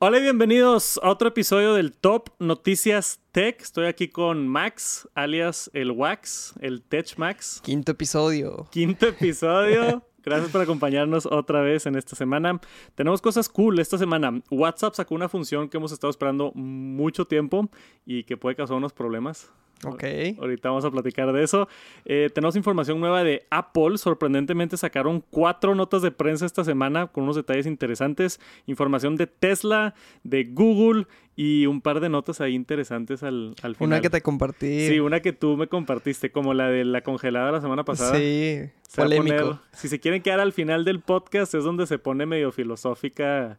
Hola y bienvenidos a otro episodio del Top Noticias Tech. Estoy aquí con Max, alias el Wax, el Tech Max. Quinto episodio. Quinto episodio. Gracias por acompañarnos otra vez en esta semana. Tenemos cosas cool esta semana. WhatsApp sacó una función que hemos estado esperando mucho tiempo y que puede causar unos problemas. Ok. Ahorita vamos a platicar de eso. Eh, tenemos información nueva de Apple. Sorprendentemente sacaron cuatro notas de prensa esta semana con unos detalles interesantes. Información de Tesla, de Google y un par de notas ahí interesantes al, al final. Una que te compartí. Sí, una que tú me compartiste, como la de la congelada la semana pasada. Sí, Se polémico. poner- si se quieren quedar al final del podcast, es donde se pone medio filosófica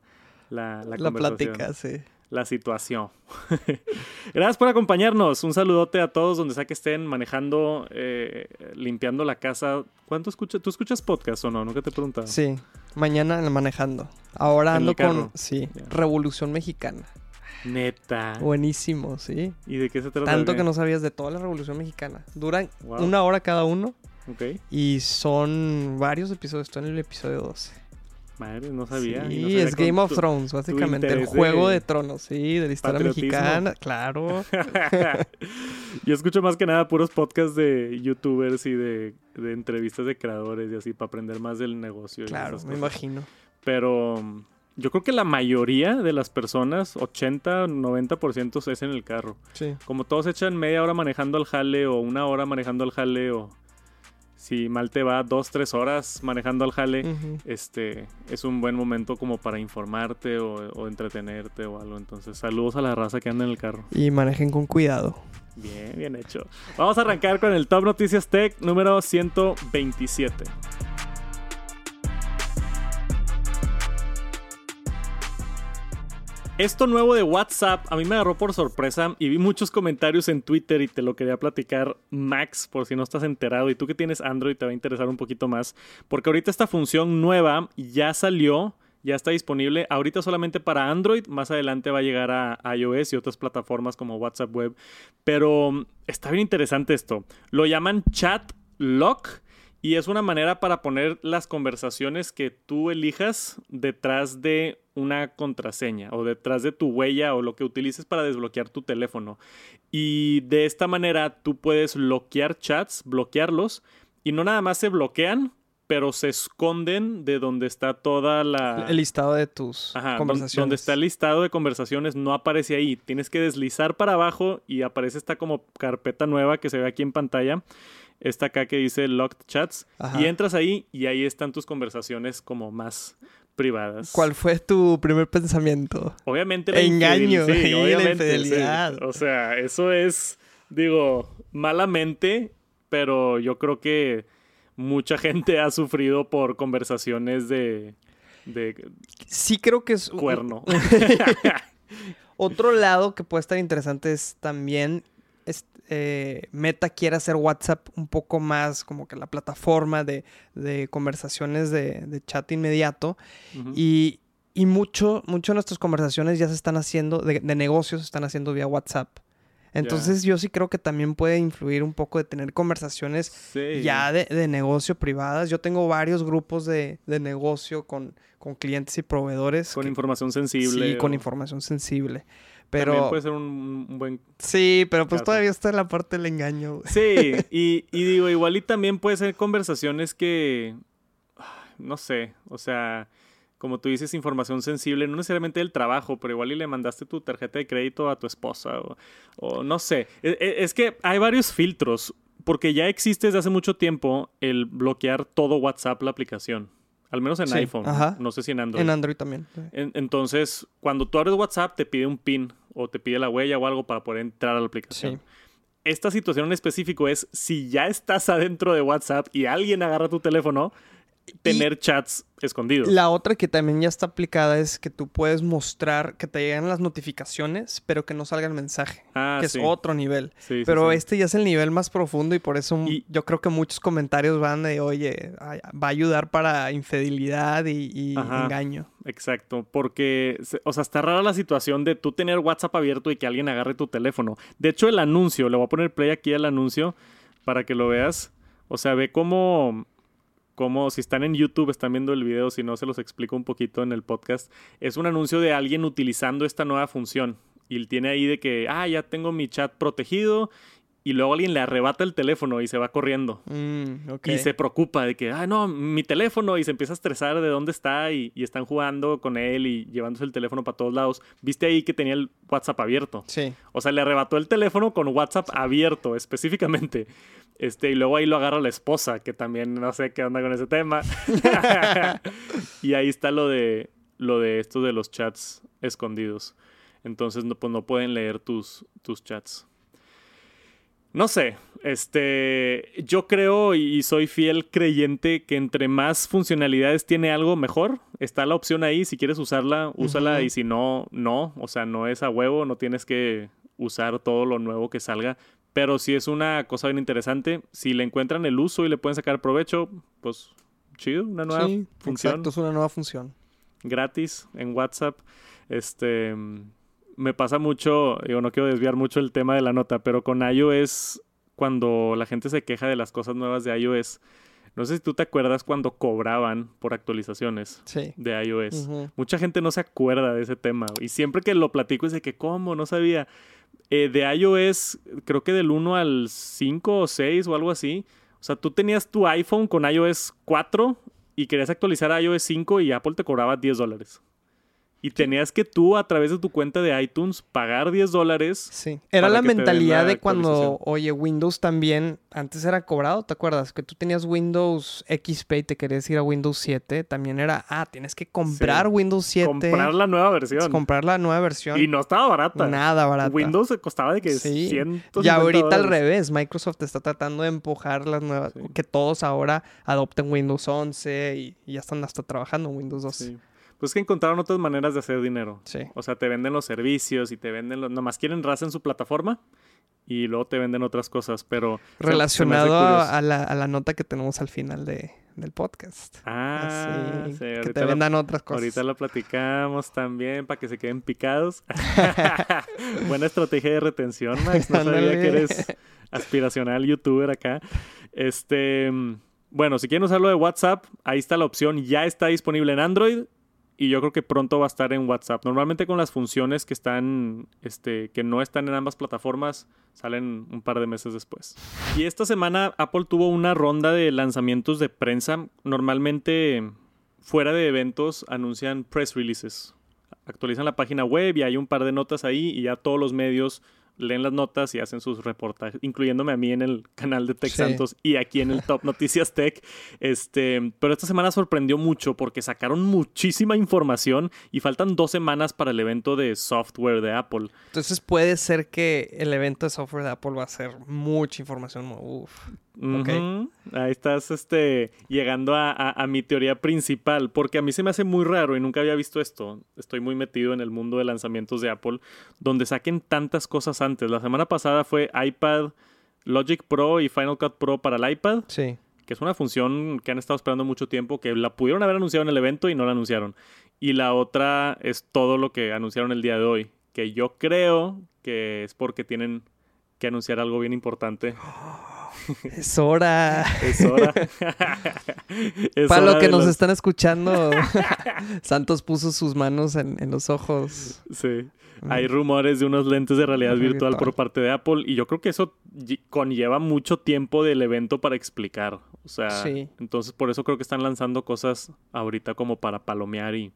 la, la, La conversación, plática, sí. La situación. Gracias por acompañarnos. Un saludote a todos donde sea que estén manejando, eh, limpiando la casa. ¿Cuánto escuchas? ¿Tú escuchas podcast o no? Nunca te he preguntado. Sí, mañana manejando. Ahora ando con, sí. Revolución Mexicana. Neta. Buenísimo, sí. ¿Y de qué se trata? Tanto que no sabías de toda la Revolución Mexicana. Duran Wow. una hora cada uno Ok. y son varios episodios. Estoy en el episodio 12. Madre, no sabía. y Sí, no sabía es Game of tu- Thrones, básicamente. El de juego de tronos, sí, de la historia patriotismo. mexicana. Claro. Yo escucho más que nada puros podcasts de youtubers y de, de entrevistas de creadores y así para aprender más del negocio. y claro, me cosas. imagino. Pero yo creo que la mayoría de las personas, 80, 90% es en el carro. Sí. Como todos echan media hora manejando al jale o una hora manejando al jale o si mal te va dos, tres horas manejando al jale. Este es un buen momento como para informarte o, o entretenerte o algo. Entonces, saludos a la raza que anda en el carro. Y manejen con cuidado. Bien, bien hecho. Vamos a arrancar con el Top Noticias Tech número 127. Esto nuevo de WhatsApp a mí me agarró por sorpresa y vi muchos comentarios en Twitter y te lo quería platicar Max por si no estás enterado. Y tú que tienes Android te va a interesar un poquito más porque ahorita esta función nueva ya salió, ya está disponible. Ahorita solamente para Android, más adelante va a llegar a iOS y otras plataformas como WhatsApp Web, pero mm, está bien interesante esto. Lo llaman Chat Lock y es una manera para poner las conversaciones que tú elijas detrás de una contraseña o detrás de tu huella o lo que utilices para desbloquear tu teléfono. Y de esta manera tú puedes bloquear chats, bloquearlos y no nada más se bloquean, pero se esconden de donde está toda la... El listado de tus Ajá, conversaciones. donde está el listado de conversaciones no aparece ahí. Tienes que deslizar para abajo y aparece esta como carpeta nueva que se ve aquí en pantalla. Esta acá que dice Locked Chats. Ajá. Y entras ahí y ahí están tus conversaciones como más privadas. ¿Cuál fue tu primer pensamiento? Obviamente la Engaño, infidel- sí, la obviamente, sí. infidelidad. O sea, eso es, digo, malamente, pero yo creo que mucha gente ha sufrido por conversaciones de, de Sí creo que es... cuerno. Otro lado que puede estar interesante es también... eh, Meta quiere hacer WhatsApp un poco más como que la plataforma de, de conversaciones de, de chat inmediato. Y, y mucho, mucho de nuestras conversaciones ya se están haciendo, de, de negocios se están haciendo vía WhatsApp. Entonces yo sí creo que también puede influir un poco de tener conversaciones Sí. ya de, de negocio privadas. Yo tengo varios grupos de, de negocio con, con clientes y proveedores. con que- información sensible. Sí, con información sensible. También Pero puede ser un, un buen... sí, pero pues caso. todavía está en la parte del engaño. güey. Sí, y, y digo, igual y también puede ser conversaciones que... No sé, o sea, como tú dices, información sensible, no necesariamente del trabajo, pero igual y le mandaste tu tarjeta de crédito a tu esposa o, o no sé. E- e- Es que hay varios filtros, porque ya existe desde hace mucho tiempo el bloquear todo WhatsApp, la aplicación. Al menos en Sí, iPhone. ajá. No sé si en Android. En Android también. sí. En- entonces, cuando tú abres WhatsApp, te pide un PIN o te pide la huella o algo para poder entrar a la aplicación. Sí. Esta situación en específico es si ya estás adentro de WhatsApp y alguien agarra tu teléfono, tener chats escondidos. La otra que también ya está aplicada es que tú puedes mostrar que te llegan las notificaciones, pero que no salga el mensaje. Ah, que sí. es otro nivel. Sí, Pero sí. este ya es el nivel más profundo y por eso Y- yo creo que muchos comentarios van de, oye, va a ayudar para infidelidad y, y Ajá. engaño. Exacto, porque, o sea, está rara la situación de tú tener WhatsApp abierto y que alguien agarre tu teléfono. De hecho, el anuncio, le voy a poner play aquí al anuncio para que lo veas. O sea, ve cómo, como si están en YouTube, están viendo el video, si no se los explico un poquito en el podcast. Es un anuncio de alguien utilizando esta nueva función. Y él tiene ahí de que, ah, ya tengo mi chat protegido y luego alguien le arrebata el teléfono y se va corriendo. Mm. Y se preocupa de que, ah, no, mi teléfono, y se empieza a estresar de dónde está y, y están jugando con él y llevándose el teléfono para todos lados. Viste ahí que tenía el WhatsApp abierto. Sí. O sea, le arrebató el teléfono con WhatsApp abierto específicamente. Este, y luego ahí lo agarra la esposa, que también no sé qué onda con ese tema. y ahí está lo de, lo de esto de los chats escondidos. Entonces, no, pues no pueden leer tus, tus chats. No sé, este, yo creo y soy fiel creyente que entre más funcionalidades tiene algo mejor, está la opción ahí, si quieres usarla, úsala y si no, no, o sea, no es a huevo, no tienes que usar todo lo nuevo que salga, pero si es una cosa bien interesante, si le encuentran el uso y le pueden sacar provecho, pues chido, una nueva sí, función exacto, es una nueva función. gratis en WhatsApp. Este me pasa mucho, digo, no quiero desviar mucho el tema de la nota, pero con iOS, cuando la gente se queja de las cosas nuevas de iOS, no sé si tú te acuerdas cuando cobraban por actualizaciones Sí. de iOS. Mucha gente no se acuerda de ese tema. Y siempre que lo platico es de que, ¿cómo? No sabía. Eh, de iOS, creo que del 1 al 5 o 6 o algo así. O sea, tú tenías tu iPhone con iOS 4 y querías actualizar a iOS 5 y Apple te cobraba 10 dólares. Y tenías que tú, a través de tu cuenta de iTunes, pagar 10 dólares. Sí. Era la mentalidad la de cuando, oye, Windows también, antes era cobrado, ¿te acuerdas? Que tú tenías Windows XP y te querías ir a Windows 7, también era, ah, tienes que comprar Windows 7. Comprar la nueva versión. comprar la nueva versión. Y no estaba barata. Nada barata. Windows costaba de que Sí. 150 Y ahorita al revés, Microsoft está tratando de empujar las nuevas, Sí. que todos ahora adopten Windows 11 y, y ya están hasta trabajando en Windows 12. Pues que encontraron otras maneras de hacer dinero. Sí. O sea, te venden los servicios y te venden los... Nomás quieren raza en su plataforma y luego te venden otras cosas, pero... Relacionado a, la, a la nota que tenemos al final de, del podcast. Ah, Así, sí, que te la- vendan otras cosas. Ahorita lo platicamos también para que se queden picados. Buena estrategia de retención, Max. No sabía que eres aspiracional youtuber acá. Este, mm, bueno, si quieren usarlo de WhatsApp, ahí está la opción. Ya está disponible en Android y yo creo que pronto va a estar en WhatsApp. Normalmente con las funciones que están, este, que no están en ambas plataformas, salen un par de meses después. Y esta semana Apple tuvo una ronda de lanzamientos de prensa. Normalmente fuera de eventos anuncian press releases. Actualizan la página web y hay un par de notas ahí y ya todos los medios leen las notas y hacen sus reportajes, incluyéndome a mí en el canal de Tech Sí. Santos y aquí en el Top Noticias Tech. Este, pero esta semana sorprendió mucho porque sacaron muchísima información y faltan dos semanas para el evento de software de Apple. Entonces puede ser que el evento de software de Apple va a ser mucha información. Uf. Ok. Ujú. Ahí estás este, llegando a, a- a mi teoría principal, porque a mí se me hace muy raro y nunca había visto esto. Estoy muy metido en el mundo de lanzamientos de Apple, donde saquen tantas cosas antes. La semana pasada fue iPad, Logic Pro y Final Cut Pro para el iPad, Sí. que es una función que han estado esperando mucho tiempo, que la pudieron haber anunciado en el evento y no la anunciaron. Y la otra es todo lo que anunciaron el día de hoy, que yo creo que es porque tienen que anunciar algo bien importante. Es hora. Es hora. Es Para hora lo que nos están escuchando, Santos puso sus manos en, en los ojos. Sí. Hay rumores de unos lentes de realidad Virtual. virtual por parte de Apple y yo creo que eso conlleva mucho tiempo del evento para explicar. O sea, Sí. entonces por eso creo que están lanzando cosas ahorita como para palomear y...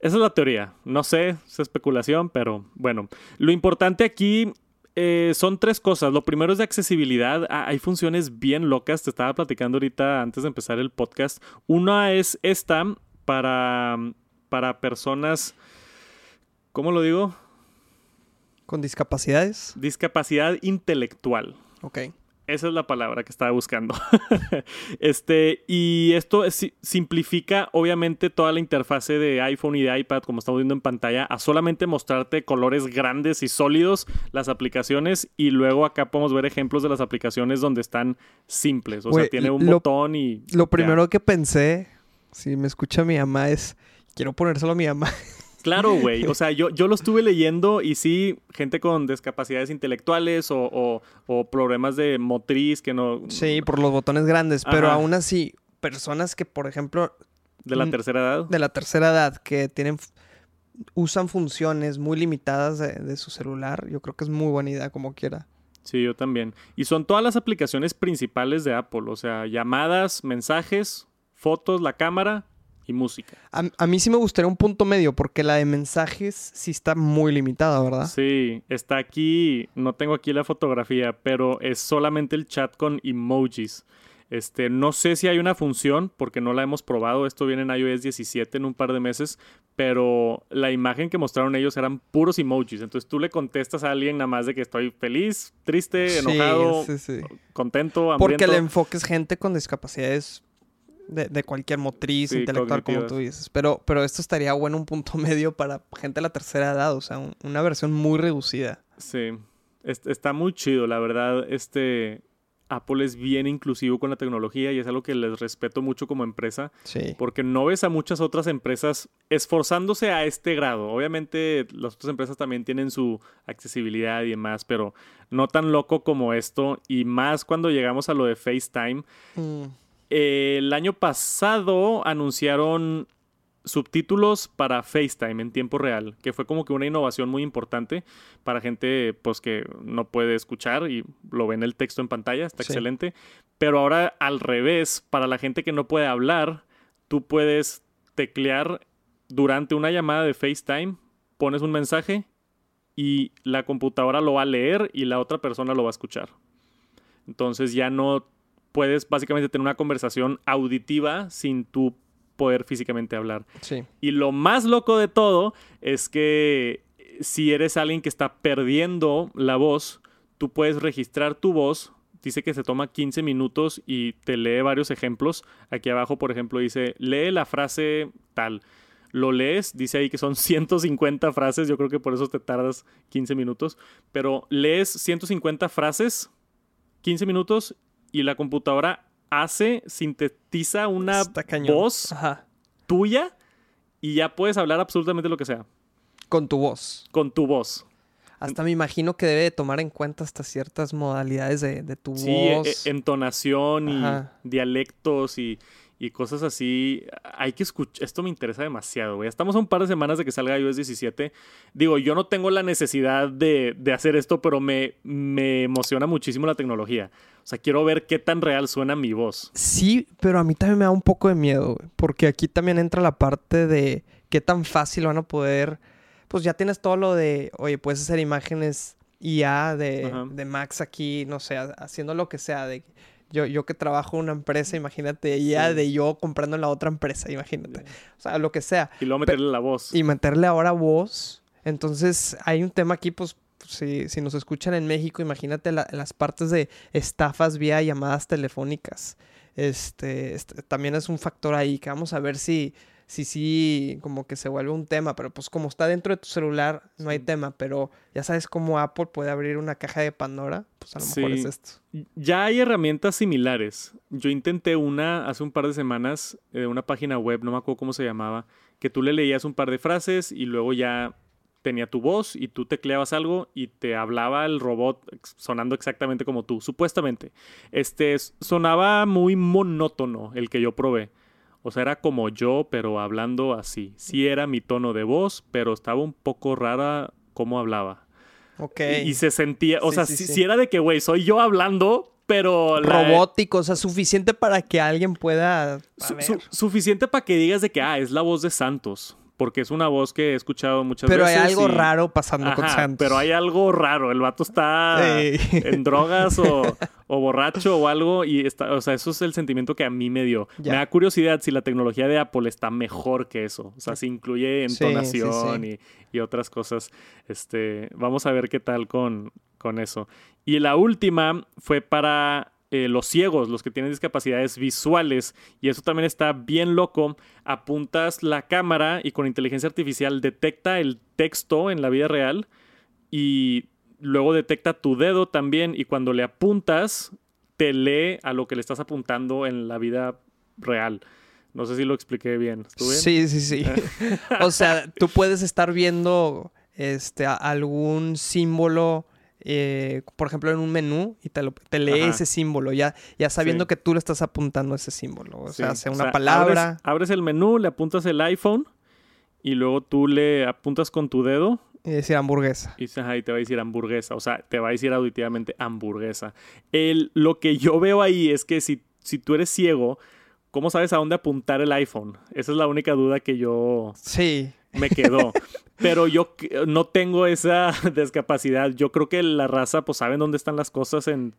Esa es la teoría. No sé, es especulación, pero bueno. Lo importante aquí eh, son tres cosas. Lo primero es de accesibilidad. Ah, hay funciones bien locas. Te estaba platicando ahorita antes de empezar el podcast. Una es esta para, para personas... ¿Cómo lo digo? Con discapacidades. Discapacidad intelectual. Ok. Esa es la palabra que estaba buscando. este, y esto es- simplifica, obviamente, toda la interfase de iPhone y de iPad, como estamos viendo en pantalla, a solamente mostrarte colores grandes y sólidos las aplicaciones. Y luego acá podemos ver ejemplos de las aplicaciones donde están simples. O sea, tiene un lo- botón y. Lo ya. primero que pensé, si me escucha mi mamá, es, quiero ponérselo a mi mamá. Claro, güey. O sea, yo, yo lo estuve leyendo y sí, gente con discapacidades intelectuales o, o- o problemas de motriz que no. Sí, por los botones grandes, pero aún así, personas que, por ejemplo, De la Mm, tercera edad. de la tercera edad, que tienen usan funciones muy limitadas de, de su celular, yo creo que es muy buena idea como quiera. Sí, yo también. Y son todas las aplicaciones principales de Apple. O sea, llamadas, mensajes, fotos, la cámara y música. A, a mí sí me gustaría un punto medio, porque la de mensajes sí está muy limitada, ¿verdad? Sí, está aquí, no tengo aquí la fotografía, pero es solamente el chat con emojis. Este, no sé si hay una función porque no la hemos probado. Esto viene en iOS 17 en un par de meses, pero la imagen que mostraron ellos eran puros emojis. Entonces tú le contestas a alguien nada más de que estoy feliz, triste, enojado, sí, sí. contento, Porque el enfoque es gente con discapacidades de, de cualquier motriz, Sí, intelectual, como tú dices. Pero, pero esto estaría bueno un punto medio para gente de la tercera edad, o sea, un- una versión muy reducida. Sí, es- está muy chido, la verdad. Este Apple es bien inclusivo con la tecnología y es algo que les respeto mucho como empresa. Sí. Porque no ves a muchas otras empresas esforzándose a este grado. Obviamente las otras empresas también tienen su accesibilidad y demás, pero no tan loco como esto. Y más cuando llegamos a lo de FaceTime. Mm, El año pasado anunciaron subtítulos para FaceTime en tiempo real, que fue como que una innovación muy importante para gente pues que no puede escuchar y lo ven el texto en pantalla, está Sí. excelente. Pero ahora al revés, para la gente que no puede hablar, tú puedes teclear durante una llamada de FaceTime, pones un mensaje y la computadora lo va a leer y la otra persona lo va a escuchar. Entonces ya no puedes básicamente tener una conversación auditiva sin tú poder físicamente hablar. sí. Y lo más loco de todo es que si eres alguien que está perdiendo la voz, tú puedes registrar tu voz. Dice que se toma 15 minutos y te lee varios ejemplos. Aquí abajo, por ejemplo, dice, lee la frase tal. Lo lees, dice ahí que son 150 frases, yo creo que por eso te tardas 15 minutos, pero lees 150 frases, 15 minutos, y la computadora hace, sintetiza una voz Ajá. tuya y ya puedes hablar absolutamente lo que sea Con tu voz. con tu voz. Hasta me imagino que debe de tomar en cuenta hasta ciertas modalidades de, de tu Sí, e- voz. e- entonación y dialectos y, y cosas así. Hay que escuchar. Esto me interesa demasiado, güey. Estamos a un par de semanas de que salga iOS 17. Digo, yo no tengo la necesidad de, de hacer esto, pero me, me emociona muchísimo la tecnología. O sea, quiero ver qué tan real suena mi voz. Sí, pero a mí también me da un poco de miedo, güey, porque aquí también entra la parte de qué tan fácil van a poder, pues ya tienes todo lo de, oye, puedes hacer imágenes IA de, Max aquí, no sé, ha- haciendo lo que sea, de yo, yo que trabajo en una empresa, imagínate, IA Sí. de yo comprando en la otra empresa, imagínate, o sea, lo que sea, Y luego meterle la voz. y meterle ahora voz, entonces hay un tema aquí, pues si, si nos escuchan en México, imagínate la- las partes de estafas vía llamadas telefónicas. Este, este, también es un factor ahí que vamos a ver si, si sí, como que se vuelve un tema, pero pues como está dentro de tu celular, no hay Sí. tema, pero ya sabes cómo Apple puede abrir una caja de Pandora, pues a lo mejor es Sí. esto. Ya hay herramientas similares. Yo intenté una hace un par de semanas de una página web, no me acuerdo cómo se llamaba, que tú le leías un par de frases y luego ya tenía tu voz y tú tecleabas algo y te hablaba el robot sonando exactamente como tú, supuestamente. Este sonaba muy monótono el que yo probé. O sea, era como yo, pero hablando así. Sí era mi tono de voz, pero estaba un poco rara cómo hablaba. Ok. Y, y se sentía, o Sí, sea, sí, si, era de que, güey, soy yo hablando, pero... la- Robótico, o sea, suficiente para que alguien pueda... su- su- suficiente para que digas de que, ah, es la voz de Santos. Porque es una voz que he escuchado muchas pero hay veces. algo y- raro pasando con Ajá, Santos. pero hay algo raro. El vato está en drogas o, o borracho o algo. Y está, o sea, eso es el sentimiento que a mí me dio. Ya. Me da curiosidad si la tecnología de Apple está mejor que eso. O sea, si incluye sí, entonación sí. Y, y otras cosas. Este, vamos a ver qué tal con, con eso. Y la última fue para eh, los ciegos, los que tienen discapacidades visuales. Y eso también está bien loco. Apuntas la cámara y con inteligencia artificial detecta el texto en la vida real y luego detecta tu dedo también y cuando le apuntas te lee a lo que le estás apuntando en la vida real. No sé si lo expliqué bien. ¿Estuvo bien? Sí, sí, sí. o sea, tú puedes estar viendo este, algún símbolo eh, por ejemplo, en un menú y te, lo- te lee Ajá. ese símbolo, ya, ya sabiendo Sí. que tú le estás apuntando a ese símbolo. O Sí, sea, sea o una sea, palabra. Abres, abres el menú, le apuntas el iPhone y luego tú le apuntas con tu dedo Y decir hamburguesa. y, dices, ajá, y te va a decir hamburguesa. O sea, te va a decir auditivamente hamburguesa. El, lo que yo veo ahí es que si, si tú eres ciego, ¿cómo sabes a dónde apuntar el iPhone? Esa es la única duda que yo Sí. Me quedó. Pero yo no tengo esa discapacidad. Yo creo que la raza, pues, saben dónde están las cosas en...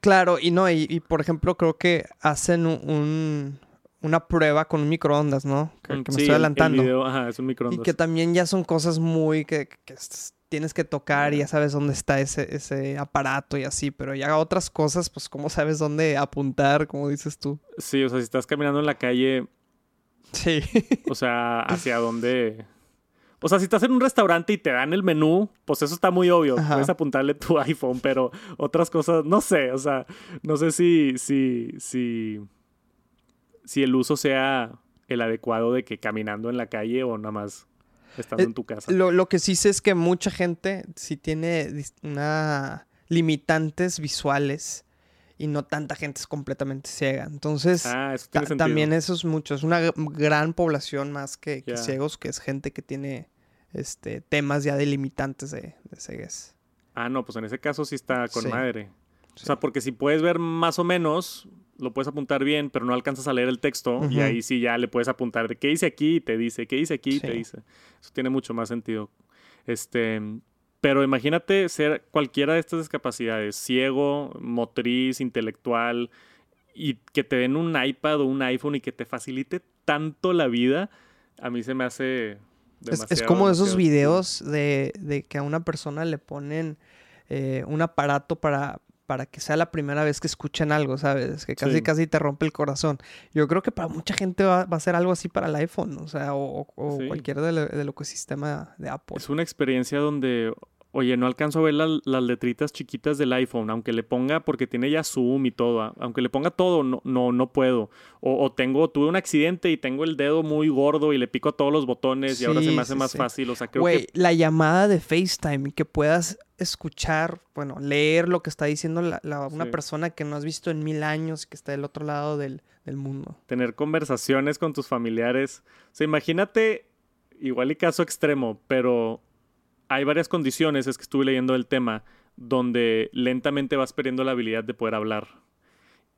Claro, y no, y, y, por ejemplo, creo que hacen un, un- una prueba con un microondas, ¿no? Que, que me Sí, estoy el- el adelantando. video, ajá, es un y microondas. que también ya son cosas muy que, que tienes que tocar y ya sabes dónde está ese, ese aparato y así, pero ya otras cosas, pues cómo sabes dónde apuntar, como dices tú. Sí, o sea, si estás caminando en la calle, Sí. o sea, hacia dónde... O sea, si estás en un restaurante y te dan el menú, pues eso está muy obvio. Ajá. Puedes apuntarle tu iPhone, pero otras cosas, no sé, o sea, no sé si, si, si, si el uso sea el adecuado de que caminando en la calle o nada más estando Eh, en tu casa. Lo, lo que sí sé es que mucha gente sí tiene una limitantes visuales y no tanta gente es completamente ciega. Entonces, Ah, eso ta- tiene sentido. también eso es mucho. Es una gran población más que, que ciegos, que es gente que tiene este temas ya de limitantes de, de ceguez. Ah, no, pues en ese caso sí está con Sí. madre. O sea, porque si puedes ver más o menos, lo puedes apuntar bien, pero no alcanzas a leer el texto y ahí sí ya le puedes apuntar de qué dice aquí y te dice, qué dice aquí y te dice. Eso tiene mucho más sentido. Este, pero imagínate ser cualquiera de estas discapacidades, ciego, motriz, intelectual, y que te den un iPad o un iPhone y que te facilite tanto la vida, a mí se me hace demasiado. es como esos demasiado videos de, de que a una persona le ponen eh, un aparato para, para que sea la primera vez que escuchen algo, ¿sabes? Que casi Sí. casi te rompe el corazón. Yo creo que para mucha gente va, va a ser algo así para el iPhone, o sea, o, o- o Sí. cualquier del, del ecosistema de Apple. Es una experiencia donde, oye, no alcanzo a ver la- las letritas chiquitas del iPhone, aunque le ponga, porque tiene ya zoom y todo, a- aunque le ponga todo, no, no, no puedo. O, o tengo, tuve un accidente y tengo el dedo muy gordo y le pico a todos los botones y ahora se me hace más fácil. O sea, creo Güey, que la llamada de FaceTime y que puedas escuchar, bueno, leer lo que está diciendo la- la- una Sí. persona que no has visto en mil años, que está del otro lado del, del mundo. tener conversaciones con tus familiares. O sea, imagínate, igual y caso extremo, pero hay varias condiciones, es que estuve leyendo el tema, donde lentamente vas perdiendo la habilidad de poder hablar.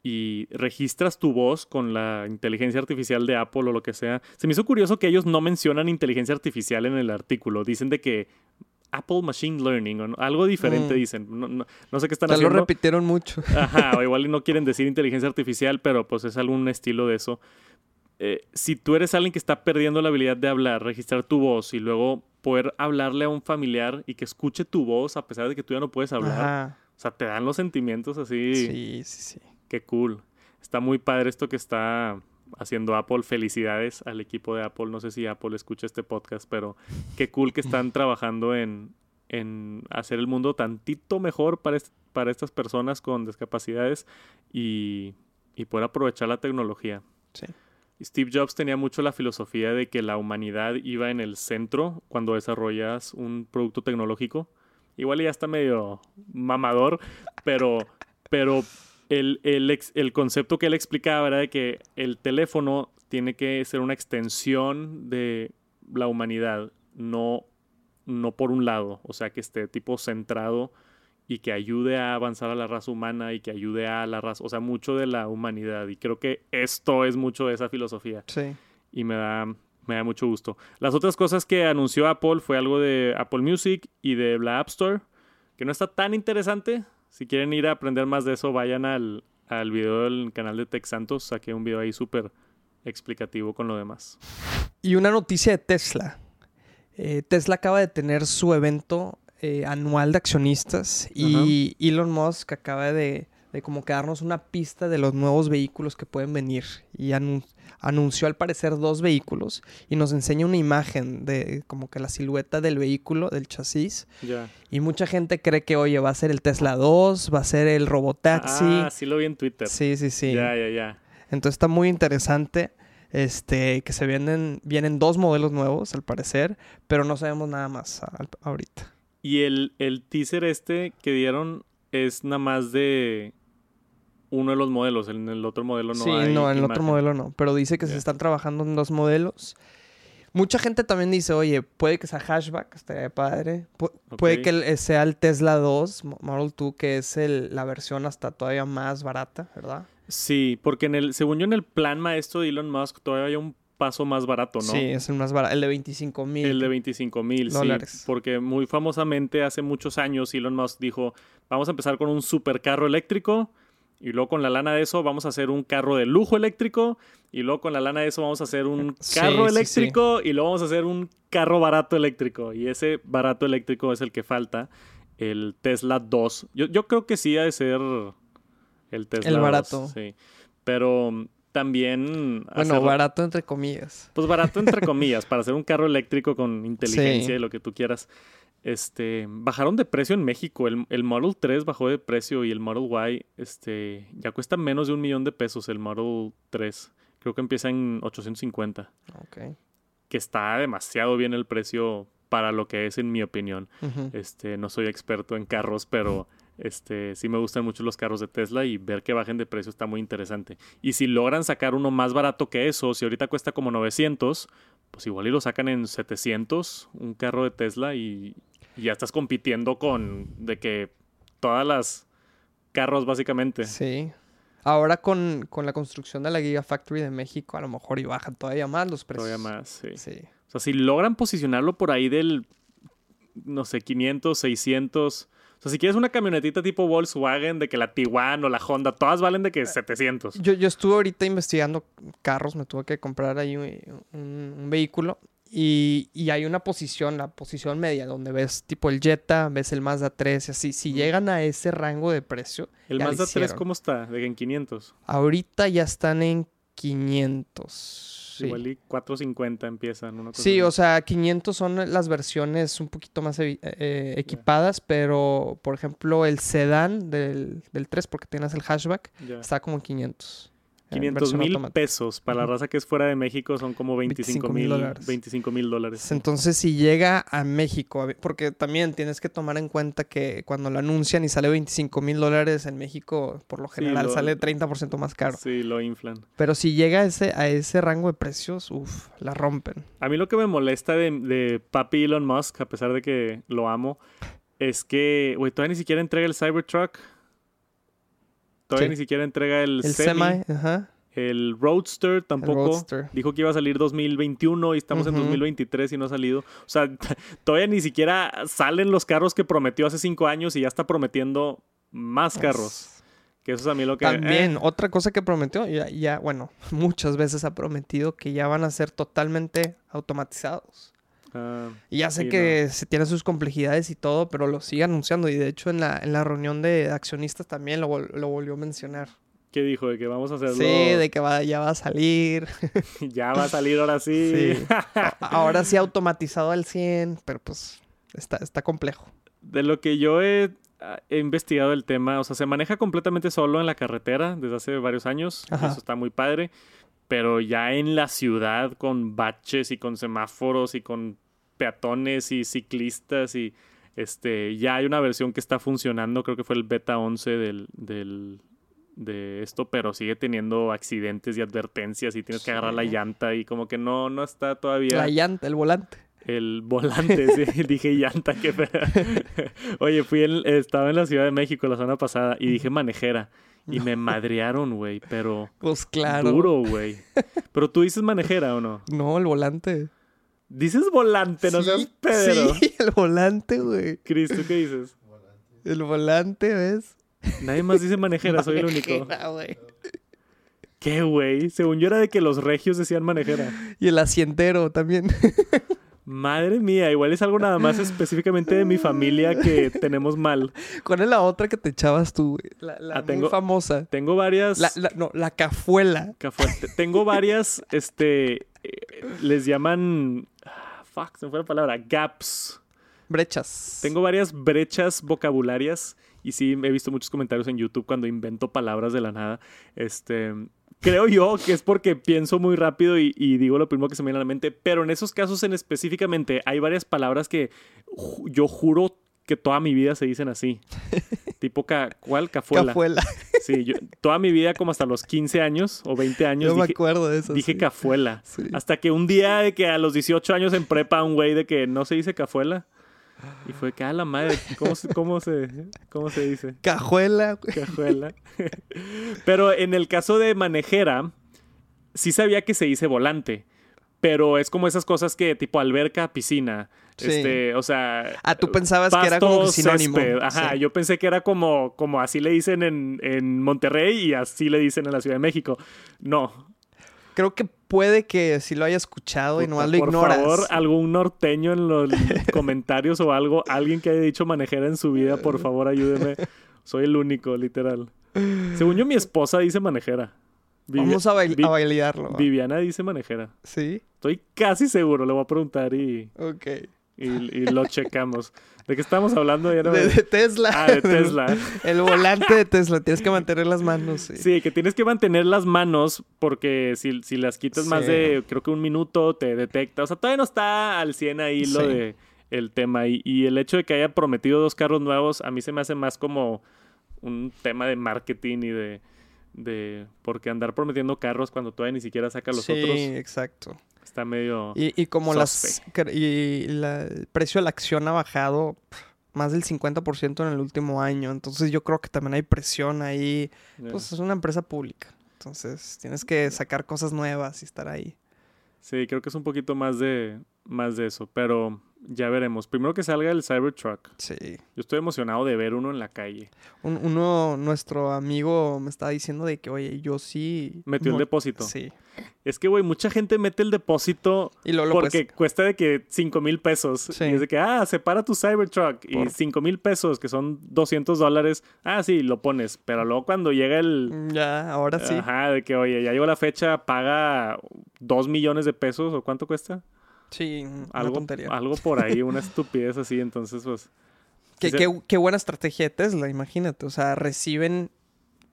Y registras tu voz con la inteligencia artificial de Apple o lo que sea. Se me hizo curioso que ellos no mencionan inteligencia artificial en el artículo. Dicen de que Apple Machine Learning o algo diferente Mm. dicen. No, no- no sé qué están Ya lo haciendo. repitieron mucho. Ajá, o igual no quieren decir inteligencia artificial, pero pues es algún estilo de eso. Eh, si tú eres alguien que está perdiendo la habilidad de hablar, registrar tu voz y luego poder hablarle a un familiar y que escuche tu voz a pesar de que tú ya no puedes hablar, Ajá. o sea, te dan los sentimientos así. Sí, sí, sí. Qué cool. Está muy padre esto que está haciendo Apple. Felicidades al equipo de Apple. No sé si Apple escucha este podcast, pero qué cool que están trabajando en, en hacer el mundo tantito mejor para, est- para estas personas con discapacidades y, y poder aprovechar la tecnología. Sí. Steve Jobs tenía mucho la filosofía de que la humanidad iba en el centro cuando desarrollas un producto tecnológico. Igual ya está medio mamador, pero, pero el, el, ex- el concepto que él explicaba era de que el teléfono tiene que ser una extensión de la humanidad, no, no por un lado, o sea, que esté tipo centrado y que ayude a avanzar a la raza humana y que ayude a la raza, o sea, mucho de la humanidad. Y creo que esto es mucho de esa filosofía Sí. y me da, me da mucho gusto. Las otras cosas que anunció Apple fue algo de Apple Music y de la App Store, que no está tan interesante. Si quieren ir a aprender más de eso, vayan al, al video del canal de Tech Santos. Saqué un video ahí súper explicativo con lo demás. Y una noticia de Tesla. Eh, Tesla acaba de tener su evento eh, anual de accionistas y Elon Musk acaba de, de como que darnos una pista de los nuevos vehículos que pueden venir. Y anun- anunció al parecer dos vehículos y nos enseña una imagen de como que la silueta del vehículo, del chasis. Y mucha gente cree que, oye, va a ser el Tesla 2, va a ser el Robotaxi. Ah, sí lo vi en Twitter. sí, sí, sí. Ya, ya, ya. Entonces está muy interesante. Este, que se vienen, vienen dos modelos nuevos al parecer, pero no sabemos nada más ahorita. Y el, el teaser este que dieron es nada más de uno de los modelos. En el otro modelo no sí, hay. no, en el otro modelo no. Pero dice que se están trabajando en dos modelos. Mucha gente también dice, oye, puede que sea hatchback, estaría padre. Pu- Puede que el- sea el Tesla 2 Mo- Model 2, que es el- la versión hasta todavía más barata, ¿verdad? Sí, porque en el, según yo, en el plan maestro de Elon Musk todavía hay un paso más barato, ¿no? Sí, es el más barato, el de 25 mil. El de 25 mil, sí. dólares. Porque muy famosamente hace muchos años Elon Musk dijo, vamos a empezar con un supercarro eléctrico y luego con la lana de eso vamos a hacer un carro de lujo eléctrico y luego con la lana de eso vamos a hacer un Sí, carro sí, eléctrico y luego vamos a hacer un carro barato eléctrico. Y ese barato eléctrico es el que falta, el Tesla 2. Yo, yo creo que sí ha de ser el Tesla El 2, barato. sí. Pero también... Bueno, barato entre comillas. pues barato entre comillas, para hacer un carro eléctrico con inteligencia y lo que tú quieras. Este, bajaron de precio en México. El, el Model 3 bajó de precio y el Model Y, este, ya cuesta menos de un millón de pesos el Model 3. Creo que empieza en 850, Ok. que está demasiado bien el precio para lo que es, en mi opinión. Este, no soy experto en carros, pero este, sí me gustan mucho los carros de Tesla y ver que bajen de precio está muy interesante. Y si logran sacar uno más barato que eso, si ahorita cuesta como 900, pues igual y lo sacan en 700, un carro de Tesla y, y ya estás compitiendo con de que todas las carros básicamente. Sí. Ahora con, con la construcción de la Gigafactory de México, a lo mejor y bajan todavía más los precios. Todavía más, sí. Sí. O sea, si logran posicionarlo por ahí del, no sé, 500, 600. O sea, si quieres una camionetita tipo Volkswagen, de que la Tiguan o la Honda, todas valen de que 700. Yo, yo estuve ahorita investigando carros, me tuve que comprar ahí un, un- un vehículo y, y hay una posición, la posición media, donde ves tipo el Jetta, ves el Mazda 3 y así. Si llegan a ese rango de precio, ¿El Mazda 3 hicieron. cómo está? De en 500. ahorita ya están en 500. Sí. Igual y 450 empiezan. Una cosa Sí, así. o sea, 500 son las versiones un poquito más evi- eh, equipadas, pero por ejemplo el sedán del, del 3, porque tienes el hatchback, está como en 500. En 500 versión mil pesos. Para la raza que es fuera de México son como 25 25,000 mil dólares. 25 mil dólares. Entonces, si llega a México, porque también tienes que tomar en cuenta que cuando lo anuncian y sale 25 mil dólares en México, por lo Sí, general lo- sale 30% más caro. Sí, lo inflan. Pero si llega a ese, a ese rango de precios, uff, la rompen. A mí lo que me molesta de, de papi Elon Musk, a pesar de que lo amo, es que, güey, todavía ni siquiera entrega el Cybertruck. Todavía Sí. ni siquiera entrega el, El Semi. semi, ajá. El Roadster tampoco. Roadster. Dijo que iba a salir 2021 y estamos en Ujú. 2023 y no ha salido. O sea, todavía ni siquiera salen los carros que prometió hace cinco años y ya está prometiendo más carros. Que eso es a mí lo que... También, eh, otra cosa que prometió, ya, ya, bueno, muchas veces ha prometido que ya van a ser totalmente automatizados. Ah, Y ya sé Sí, que se tiene sus complejidades y todo, pero lo sigue anunciando. Y de hecho, en la, en la reunión de accionistas también lo, lo volvió a mencionar. ¿Qué dijo? De que vamos a hacerlo... Sí, de que va, ya va a salir. Ya va a salir ahora sí. Ahora sí automatizado al 100, pero pues está, está complejo. De lo que yo he, ah, he investigado el tema, o sea, se maneja completamente solo en la carretera desde hace varios años. Ajá. Eso está muy padre. Pero ya en la ciudad, con baches y con semáforos y con peatones y ciclistas y este ya hay una versión que está funcionando, creo que fue el beta 11 del, del de esto, pero sigue teniendo accidentes y advertencias y tienes que agarrar la llanta y como que no no está todavía La llanta, el volante. el volante, sí, dije llanta, qué fea. Oye, fui en- estaba en la Ciudad de México la semana pasada y dije manejera. Y me madrearon, güey, pero Pues claro. duro, güey. Pero tú dices manejera o no? No, el volante. Dices volante, no Sí, seas. Sí, el volante, güey. Cris, ¿tú qué dices? El volante, ¿ves? Nadie más dice manejera, soy el único. Güey. ¿Qué, güey? Según yo era de que los regios decían manejera. Y el asientero también. Madre mía, igual es algo nada más específicamente de mi familia que tenemos mal. ¿Cuál es la otra que te echabas tú, güey? La, la Ah, muy tengo- famosa. Tengo varias... La, la- no, la cafuela. Cafuerte. Tengo varias, este, eh, les llaman, fuck, se me fue la palabra, gaps. Brechas. Tengo varias brechas vocabularias y sí, he visto muchos comentarios en YouTube cuando invento palabras de la nada. Este, creo yo que es porque pienso muy rápido y, y digo lo primero que se me viene a la mente, pero en esos casos en específicamente hay varias palabras que ju- yo juro que toda mi vida se dicen así. tipo, ca, ¿cuál? Cafuela. Cafuela. Sí, yo toda mi vida, como hasta los 15 años o 20 años, Yo me dije, acuerdo de eso. dije sí. cafuela. Sí. Hasta que un día de que a los 18 años en prepa, un güey de que no se dice cafuela. Y fue que, a la madre, ¿cómo se, cómo se, cómo se dice? Cajuela. Cajuela. Pero en el caso de manejera, sí sabía que se dice volante. Pero es como esas cosas que, tipo alberca, piscina. Sí. Este, o sea. Ah, tú pensabas que era como que sinónimo. césped. Ajá, Sí. yo pensé que era como, como así le dicen en, en Monterrey y así le dicen en la Ciudad de México. No. Creo que puede que sí lo haya escuchado y Puta, nomás lo por ignoras. favor, algún norteño en los comentarios o algo, alguien que haya dicho manejera en su vida, por favor, ayúdeme. Soy el único, literal. Según yo, mi esposa dice manejera. Vivi- Vamos a, bail- Vi- a bailarlo. Viviana dice manejera. Sí, Estoy casi seguro, le voy a preguntar y, ok. y, y lo checamos. ¿De qué estamos hablando? Ya no me- De, Tesla. Ah, de Tesla. El volante de Tesla. Tienes que mantener las manos. Sí. Sí, que tienes que mantener las manos porque si, si las quitas más de, creo que un minuto, te detecta. O sea, todavía no está al 100 ahí lo Sí. de el tema. Y, y el hecho de que haya prometido dos carros nuevos, a mí se me hace más como un tema de marketing y de... de porque andar prometiendo carros cuando todavía ni siquiera saca los sí, otros exacto. está medio... Y, y como las Sospe. y la- el precio de la acción ha bajado más del 50% en el último año. Entonces yo creo que también hay presión ahí. Pues es una empresa pública. Entonces tienes que sacar cosas nuevas y estar ahí. Sí, creo que es un poquito más de, más de eso, pero ya veremos. Primero que salga el Cybertruck. Sí. Yo estoy emocionado de ver uno en la calle. Un- uno, nuestro amigo me estaba diciendo de que, oye, yo sí... Metió el mo- depósito. Sí. Es que, güey, mucha gente mete el depósito Y luego, porque pues, cuesta de que 5 mil pesos. Sí. Y es de que, ah, separa tu Cybertruck. Y Por- 5 mil pesos, que son 200 dólares. Ah, sí, lo pones. Pero luego cuando llega el... ya, ahora sí. Ajá, de que, oye, ya llegó la fecha, paga 2 millones de pesos. ¿O cuánto cuesta? Sí, una Algo, tontería. algo por ahí, una estupidez así. Entonces, pues... Qué, qué- qué buena estrategia de Tesla, imagínate. O sea, reciben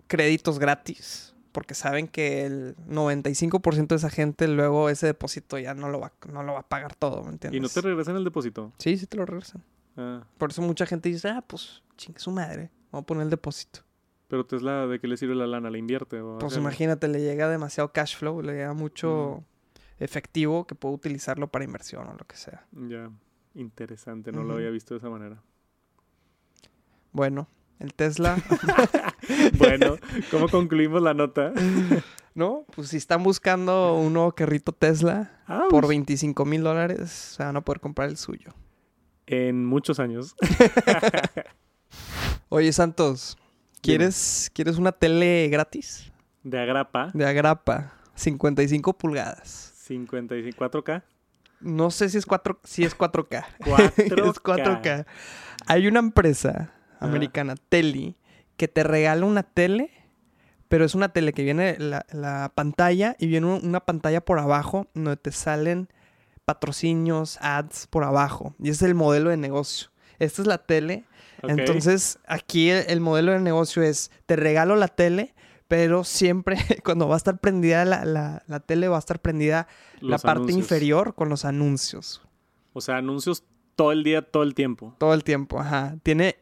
créditos gratis porque saben que el 95% de esa gente luego ese depósito ya no lo va, no lo va a pagar todo, ¿me entiendes? Y no te regresan el depósito. Sí, sí te lo regresan. Ah, Por eso mucha gente dice, ah, pues chingue su madre, vamos a poner el depósito. pero Tesla, ¿de qué le sirve la lana? ¿La invierte? o Pues imagínate, le llega demasiado cash flow, le llega mucho Mm. Efectivo que puede utilizarlo para inversión o lo que sea. Ya, interesante, no lo había visto de esa manera. Bueno, el Tesla, Bueno, ¿cómo concluimos la nota? ¿no? Pues si están buscando un nuevo carrito Tesla, por 25 mil dólares se van a poder comprar el suyo. En muchos años. Oye, Santos, ¿quieres, ¿quieres una tele gratis? De agrapa, De Agrapa, 55 pulgadas. 55, 4K. No sé si es 4, si es 4K. 4K. es 4K. Hay una empresa americana, Teli, que te regala una tele, pero es una tele que viene la, la pantalla y viene un- una pantalla por abajo donde te salen patrocinios, ads por abajo. Y ese es el modelo de negocio. Esta es la tele. Entonces, aquí el, el modelo de negocio es, te regalo la tele, pero siempre cuando va a estar prendida la, la- la tele, va a estar prendida la parte anuncios. inferior con los anuncios. O sea, anuncios todo el día, todo el tiempo. Todo el tiempo, ajá. Tiene.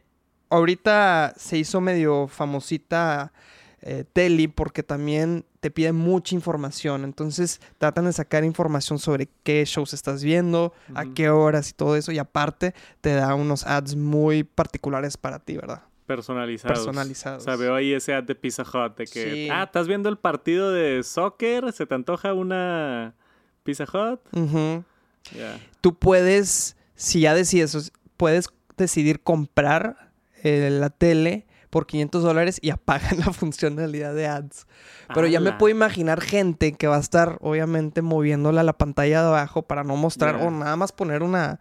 Ahorita se hizo medio famosita eh, Teli porque también te pide mucha información. Entonces tratan de sacar información sobre qué shows estás viendo, a qué horas y todo eso. Y aparte te da unos ads muy particulares para ti, ¿verdad? Personalizados. Personalizados. O sea, veo ahí ese ad de Pizza Hut de que, Sí. ah, estás viendo el partido de soccer, se te antoja una Pizza Hut. Ya. Tú puedes, si ya decides, puedes decidir comprar eh, la tele por 500 dólares y apagan la funcionalidad de ads. Pero ya me puedo imaginar gente que va a estar, obviamente, moviéndola a la pantalla de abajo para no mostrar o nada más poner una,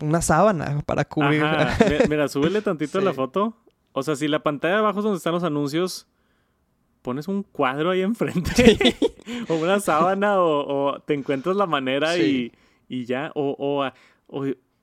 una sábana para cubrir. Ajá. Mi- Mira, súbele tantito Sí. la foto. O sea, si la pantalla de abajo es donde están los anuncios, pones un cuadro ahí enfrente. o una sábana, o, o te encuentras la manera Sí. y, y ya. O, o,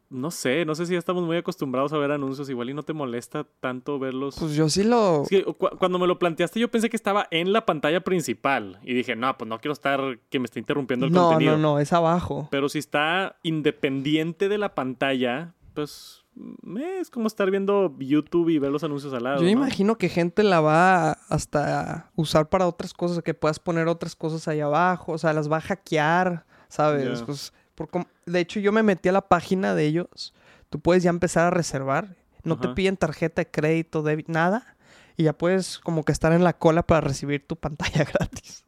no sé, no sé si ya estamos muy acostumbrados a ver anuncios. Igual y no te molesta tanto verlos. Pues yo sí lo... Cu- cuando me lo planteaste, yo pensé que estaba en la pantalla principal. Y dije, no, pues no quiero estar que me esté interrumpiendo el No, contenido. no, no, es abajo. Pero si está independiente de la pantalla, pues mm, es como estar viendo YouTube y ver los anuncios al lado. Yo imagino que gente la va hasta usar para otras cosas, que puedas poner otras cosas ahí abajo, o sea, las va a hackear, ¿sabes? Pues, por de hecho, yo me metí a la página de ellos. Tú puedes ya empezar a reservar. No te piden tarjeta de crédito, débito, nada. Y ya puedes como que estar en la cola para recibir tu pantalla gratis.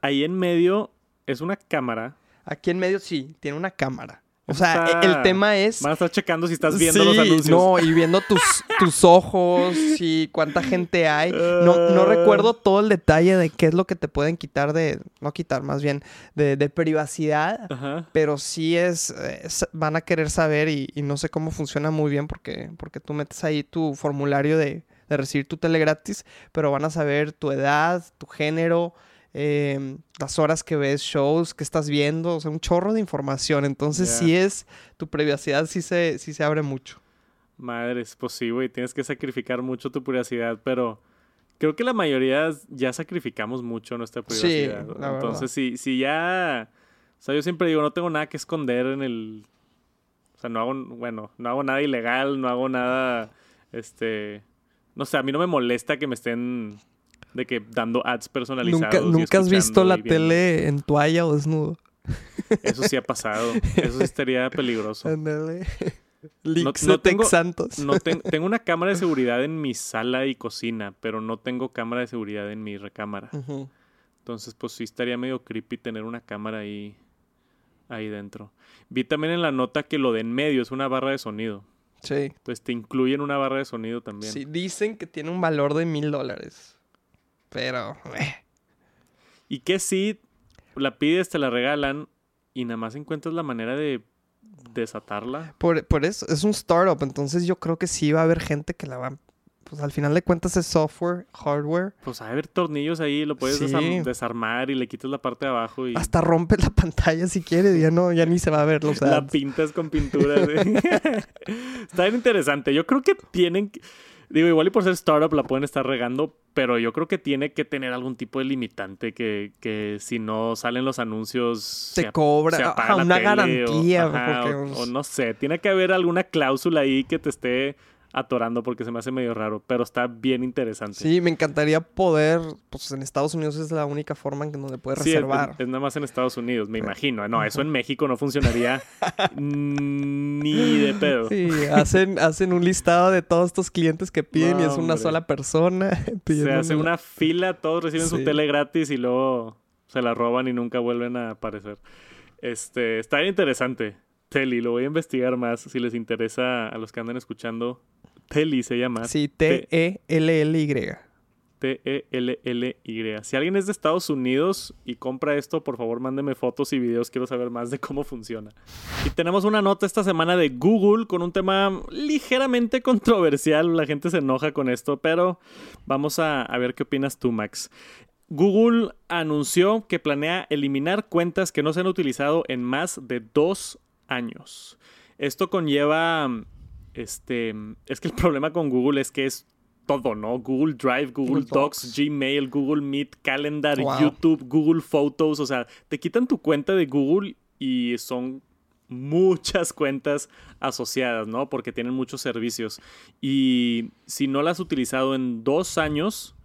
Ahí en medio es una cámara. Aquí en medio sí, tiene una cámara. O sea, el tema es. Van a estar checando si estás viendo los anuncios. No, y viendo tus, tus ojos y cuánta gente hay. No, no recuerdo todo el detalle de qué es lo que te pueden quitar de. No quitar, más bien, de, privacidad. Pero sí es, Van a querer saber y, no sé cómo funciona muy bien porque, porque tú metes ahí tu formulario de, de recibir tu tele gratis. Pero van a saber tu edad, tu género. Em, las horas que ves shows, que estás viendo, o sea, un chorro de información. Entonces, si es, tu privacidad sí se, sí se abre mucho. Madres, pues sí, güey, tienes que sacrificar mucho tu privacidad, pero creo que la mayoría ya sacrificamos mucho nuestra privacidad. Entonces, si, si ya, o sea, yo siempre digo, no tengo nada que esconder en el, o sea, no hago, bueno, no hago nada ilegal, no hago nada, este, no sé, a mí no me molesta que me estén de que dando ads personalizados. Nunca, nunca has visto la tele en toalla o desnudo. Eso sí ha pasado. Eso sí estaría peligroso. Ándale. no, tengo, Santos. No tengo una cámara de seguridad en mi sala y cocina, pero no tengo cámara de seguridad en mi recámara. Entonces, pues sí estaría medio creepy tener una cámara ahí, ahí dentro. Vi también en la nota que lo de en medio es una barra de sonido. Sí. Entonces te incluyen una barra de sonido también. Sí, dicen que tiene un valor de mil dólares. Pero. Eh. Y que si la pides, te la regalan y nada más encuentras la manera de desatarla. Por, eso, es un startup, entonces yo creo que sí va a haber gente que la va. Pues al final de cuentas es software, hardware. Pues a haber tornillos ahí, lo puedes desarmar y le quitas la parte de abajo y. Hasta rompes la pantalla si quieres, ya no, ya ni se va a ver los La pintas con pintura. Está bien interesante. Yo creo que tienen. Digo, igual y por ser startup la pueden estar regando, pero yo creo que tiene que tener algún tipo de limitante que, que si no salen los anuncios... Se, cobra una garantía. o, no sé, tiene que haber alguna cláusula ahí que te esté atorando porque se me hace medio raro, pero está bien interesante. Sí, me encantaría poder, pues en Estados Unidos es la única forma en que donde puedes reservar. Es, nada más en Estados Unidos, me imagino. No, eso en México no funcionaría ni de pedo. Sí, hacen, hacen un listado de todos estos clientes que piden y es una sola persona. Se hace una fila, todos reciben su tele gratis y luego se la roban y nunca vuelven a aparecer. Este, está bien interesante. Teli, lo voy a investigar más si les interesa a los que andan escuchando. Teli se llama. Sí, T-E-L-L-Y. T-E-L-L-Y. Si alguien es de Estados Unidos y compra esto, por favor mándeme fotos y videos. Quiero saber más de cómo funciona. Y tenemos una nota esta semana de Google con un tema ligeramente controversial. La gente se enoja con esto, pero vamos a, a ver qué opinas tú, Max. Google anunció que planea eliminar cuentas que no se han utilizado en más de dos años. Esto conlleva, este, es que el problema con Google es que es todo, ¿no? Google Drive, Google, Docs, Gmail, Google Meet, Calendar, YouTube, Google Photos, o sea, te quitan tu cuenta de Google y son muchas cuentas asociadas, ¿no? Porque tienen muchos servicios. Y si no las has utilizado en dos años,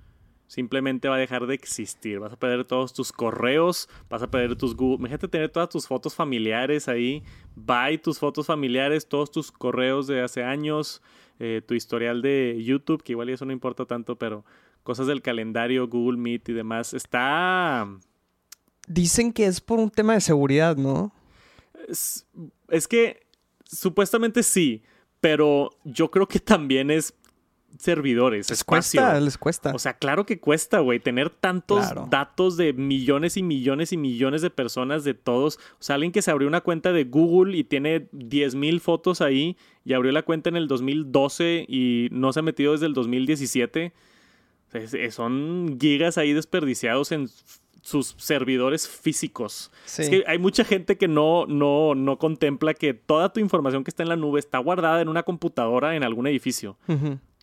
simplemente va a dejar de existir. Vas a perder todos tus correos, vas a perder tus Google. Imagínate tener todas tus fotos familiares ahí. Bye tus fotos familiares, todos tus correos de hace años, eh, tu historial de YouTube, que igual eso no importa tanto, pero cosas del calendario, Google Meet y demás. Está. Dicen que es por un tema de seguridad, ¿no? Es, es que supuestamente sí, pero yo creo que también es servidores, les Cuesta, les cuesta. O sea, claro que cuesta, güey, tener tantos datos de millones y millones y millones de personas de todos. O sea, alguien que se abrió una cuenta de Google y tiene 10.000 fotos ahí y abrió la cuenta en el 2012 y no se ha metido desde el 2017. son gigas ahí desperdiciados en sus servidores físicos. Es que hay mucha gente que no, no, no contempla que toda tu información que está en la nube está guardada en una computadora en algún edificio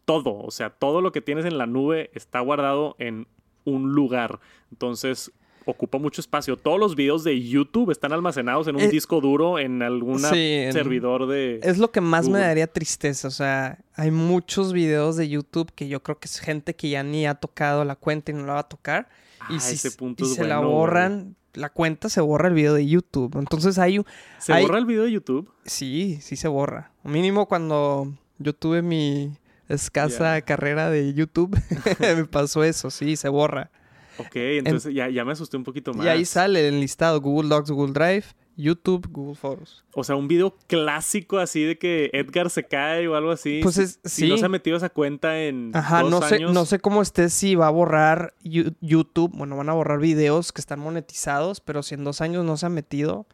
todo, o sea, todo lo que tienes en la nube está guardado en un lugar. Entonces, ocupa mucho espacio. Todos los videos de YouTube están almacenados en un Eh, disco duro en algún sí, servidor de... Es lo que más me daría tristeza. O sea, hay muchos videos de YouTube que yo creo que es gente que ya ni ha tocado la cuenta y no la va a tocar. Ah, y si ese s- punto y es se la güey. borran, la cuenta se borra el video de YouTube. Entonces hay un... ¿Se hay- borra el video de YouTube? Sí, sí se borra. Mínimo cuando yo tuve mi escasa carrera de YouTube, me pasó eso, sí, se borra. Ok, entonces ya, ya me asusté un poquito más. Y ahí sale el listado Google Docs, Google Drive, YouTube, Google Photos. O sea, un video clásico así de que Edgar se cae o algo así. Pues Si- es- Si sí. no se ha metido esa cuenta en Ajá, dos no sé, años. no sé cómo esté si va a borrar YouTube. Bueno, van a borrar videos que están monetizados, pero si en dos años no se ha metido,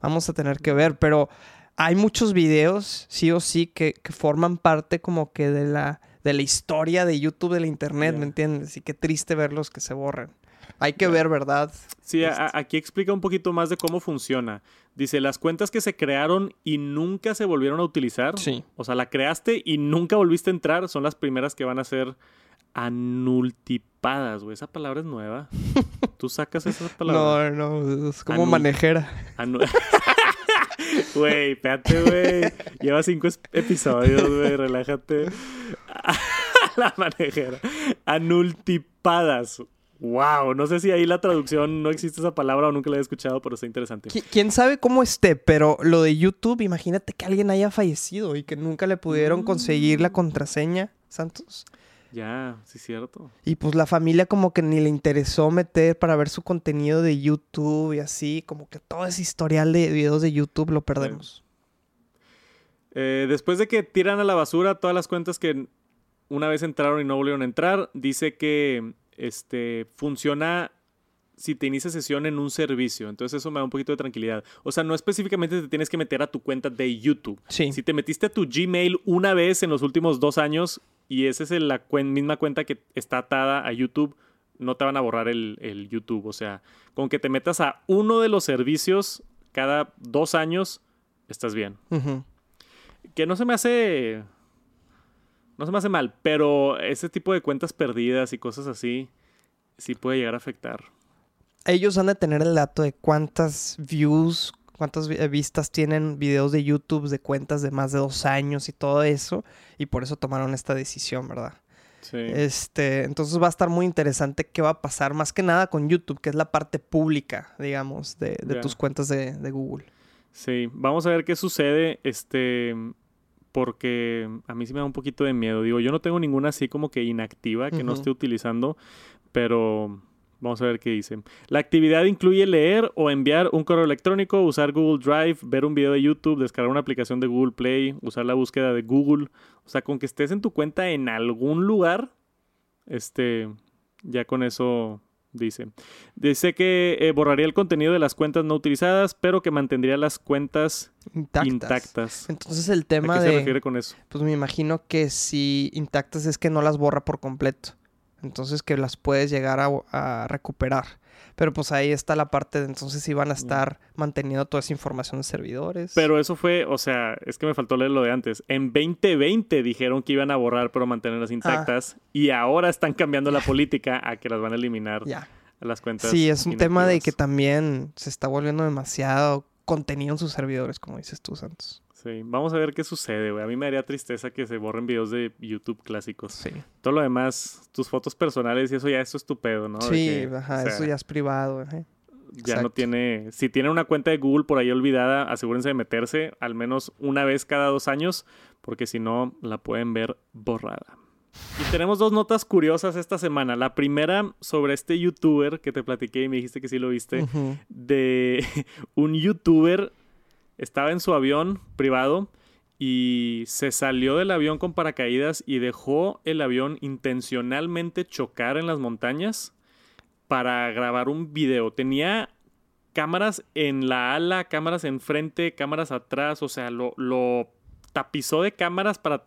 vamos a tener que ver. Pero hay muchos videos, sí o sí, que, que forman parte como que de la, de la historia de YouTube, de la internet. ¿me entiendes? Y qué triste verlos que se borren. Hay que ver, ¿verdad? Sí, a- Este. aquí explica un poquito más de cómo funciona. Dice, las cuentas que se crearon y nunca se volvieron a utilizar. Sí. O sea, la creaste y nunca volviste a entrar. Son las primeras que van a ser anultipadas, güey. Esa palabra es nueva. Tú sacas esa palabra. No, no, es como Anul- manejera. Güey, espérate, güey. Lleva cinco episodios, güey. Relájate. la manejera. Anultipadas. Wow. No sé si ahí la traducción no existe esa palabra o nunca la he escuchado, pero está interesante. Qui- ¿Quién sabe cómo esté? Pero lo de YouTube, imagínate que alguien haya fallecido y que nunca le pudieron conseguir la contraseña, Santos. Ya, sí, cierto. Y pues la familia como que ni le interesó meter para ver su contenido de YouTube y así, como que todo ese historial de videos de YouTube lo perdemos. Eh, después de que tiran a la basura todas las cuentas que una vez entraron y no volvieron a entrar, dice que este funciona si te inicia sesión en un servicio. Entonces eso me da un poquito de tranquilidad. O sea, no específicamente te tienes que meter a tu cuenta de YouTube. Sí. Si te metiste a tu Gmail una vez en los últimos dos años y esa es el- la cuen- misma cuenta que está atada a YouTube, no te van a borrar el, el YouTube. O sea, con que te metas a uno de los servicios cada dos años, estás bien que no se me hace. No se me hace mal, pero ese tipo de cuentas perdidas y cosas así sí puede llegar a afectar. Ellos han de tener el dato de cuántas views, cuántas vi- vistas tienen videos de YouTube de cuentas de más de dos años y todo eso. Y por eso tomaron esta decisión, ¿verdad? Sí. Este, entonces va a estar muy interesante qué va a pasar, más que nada con YouTube, que es la parte pública, digamos, de, de tus cuentas de, de Google. Sí, vamos a ver qué sucede, este, porque a mí sí me da un poquito de miedo. Digo, yo no tengo ninguna así como que inactiva que no esté utilizando, pero vamos a ver qué dice. La actividad incluye leer o enviar un correo electrónico, usar Google Drive, ver un video de YouTube, descargar una aplicación de Google Play, usar la búsqueda de Google. O sea, con que estés en tu cuenta en algún lugar, este, ya con eso dice. Dice que eh, borraría el contenido de las cuentas no utilizadas, pero que mantendría las cuentas Intactas. intactas. Entonces el ¿A tema qué se de, refiere con eso? pues me imagino que si intactas es que no las borra por completo. Entonces que las puedes llegar a, a recuperar. Pero pues ahí está la parte de entonces si van a estar manteniendo toda esa información de servidores. Pero eso fue, o sea, es que me faltó leer lo de antes. En 2020 dijeron que iban a borrar pero mantenerlas Ah. intactas y ahora están cambiando la política a que las van a eliminar ya. a las cuentas. Sí, es un tema de que también se está volviendo demasiado contenido en sus servidores, como dices tú, Santos. Sí, vamos a ver qué sucede, güey. A mí me daría tristeza que se borren videos de YouTube clásicos. Sí. Todo lo demás, tus fotos personales y eso ya eso es tu pedo, ¿no? Sí, que, ajá, o sea, eso ya es privado. ya no tiene. Si tienen una cuenta de Google por ahí olvidada, asegúrense de meterse al menos una vez cada dos años, porque si no, la pueden ver borrada. Y tenemos dos notas curiosas esta semana. La primera sobre este youtuber que te platiqué y me dijiste que sí lo viste. De un youtuber estaba en su avión privado y se salió del avión con paracaídas y dejó el avión intencionalmente chocar en las montañas para grabar un video. Tenía cámaras en la ala, cámaras enfrente, cámaras atrás, o sea, lo, lo tapizó de cámaras para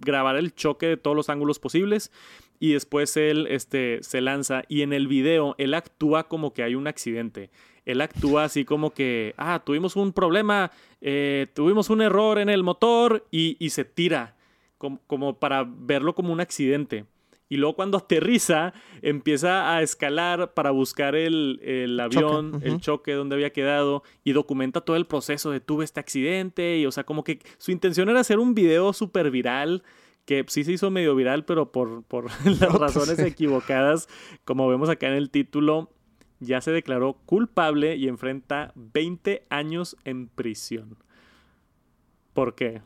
grabar el choque de todos los ángulos posibles y después él este, se lanza y en el video él actúa como que hay un accidente. Él actúa así como que, ah, tuvimos un problema, eh, tuvimos un error en el motor y, y se tira como, como para verlo como un accidente. Y luego cuando aterriza, empieza a escalar para buscar el, avión, choque. el choque donde había quedado y documenta todo el proceso de tuve este accidente. Y o sea, como que su intención era hacer un video súper viral que sí se hizo medio viral, pero por, por las pues razones equivocadas, como vemos acá en el título, ya se declaró culpable y enfrenta 20 años en prisión. ¿Por qué?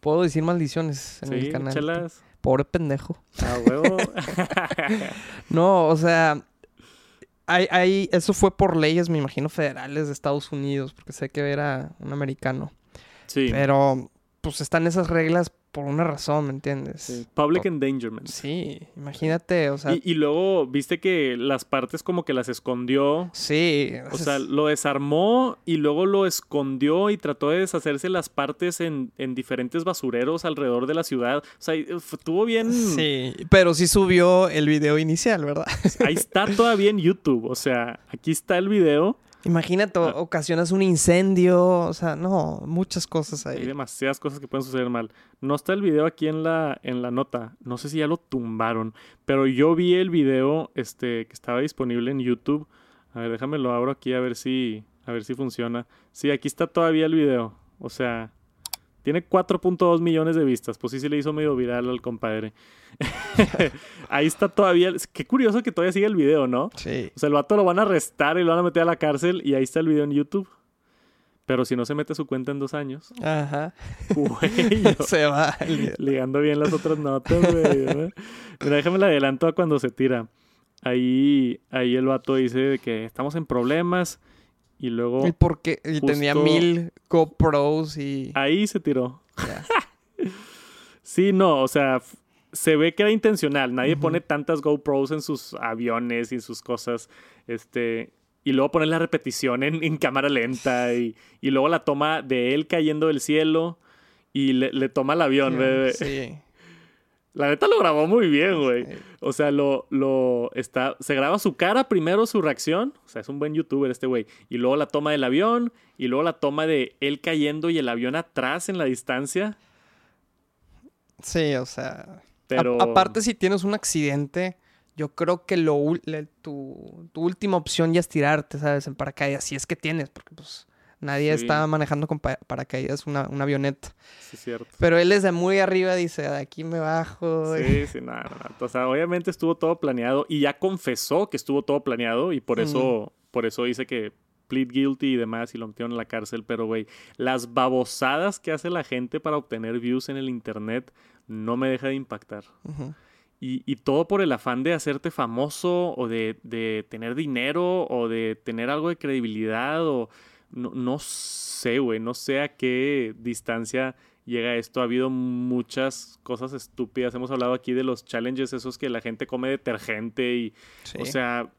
Puedo decir maldiciones en Sí, el canal. échalas. Pobre pendejo. A huevo. No, o sea, hay, hay, eso fue por leyes, me imagino, federales de Estados Unidos, porque sé que era un americano. sí. Pero, pues están esas reglas por una razón, ¿me entiendes? sí. Public Por- endangerment. Sí, imagínate, o sea, Y, y luego viste que las partes como que las escondió. sí. O sea, lo desarmó y luego lo escondió y trató de deshacerse las partes en, en diferentes basureros alrededor de la ciudad. O sea, estuvo bien. Sí, pero sí subió el video inicial, ¿verdad? Ahí está todavía en YouTube. O sea, aquí está el video. Imagínate, Ah. ocasionas un incendio, o sea, no, muchas cosas Hay ahí. demasiadas cosas que pueden suceder mal. No está el video aquí en la, en la nota. No sé si ya lo tumbaron. Pero yo vi el video este, que estaba disponible en YouTube. A ver, déjame lo abro aquí a ver si. A ver si funciona. Sí, aquí está todavía el video. O sea. Tiene 4.2 millones de vistas. Pues sí se le hizo medio viral al compadre. Ahí está todavía. Qué curioso que todavía sigue el video, ¿no? Sí. O sea, el vato lo van a arrestar y lo van a meter a la cárcel. Y ahí está el video en YouTube. Pero si no se mete su cuenta en dos años. Ajá. Güey, Se va. ligando bien las otras notas, güey. Mira, déjame la adelanto a cuando se tira. Ahí, ahí el vato dice que estamos en problemas y luego Y porque y tenía mil GoPros y. ahí se tiró. Sí, no, o sea, se ve que era intencional. Nadie pone tantas GoPros en sus aviones y en sus cosas. Este. Y luego poner la repetición en, en cámara lenta. Y, y luego la toma de él cayendo del cielo. Y le, le toma el avión, güey. Sí. La neta lo grabó muy bien, güey. O sea, lo, lo está. Se graba su cara primero, su reacción. O sea, es un buen youtuber este güey. Y luego la toma del avión. Y luego la toma de él cayendo y el avión atrás en la distancia. Sí, o sea. Pero. A- aparte, si tienes un accidente, yo creo que lo, le- tu, tu última opción ya es tirarte, ¿sabes? En paracaídas, si es que tienes, porque pues nadie Sí. está manejando con pa- paracaídas una, una avioneta. Sí, cierto. Pero él desde muy arriba dice, de aquí me bajo. y- Sí, sí, nada, nada. O sea, obviamente estuvo todo planeado y ya confesó que estuvo todo planeado y por eso, por eso dice que plead guilty y demás y lo metieron en la cárcel. Pero, güey, las babosadas que hace la gente para obtener views en el internet no me deja de impactar. Y todo por el afán de hacerte famoso o de, de tener dinero o de tener algo de credibilidad o no, no sé, güey, no sé a qué distancia llega esto. Ha habido muchas cosas estúpidas. Hemos hablado aquí de los challenges esos que la gente come detergente y, Sí. o sea,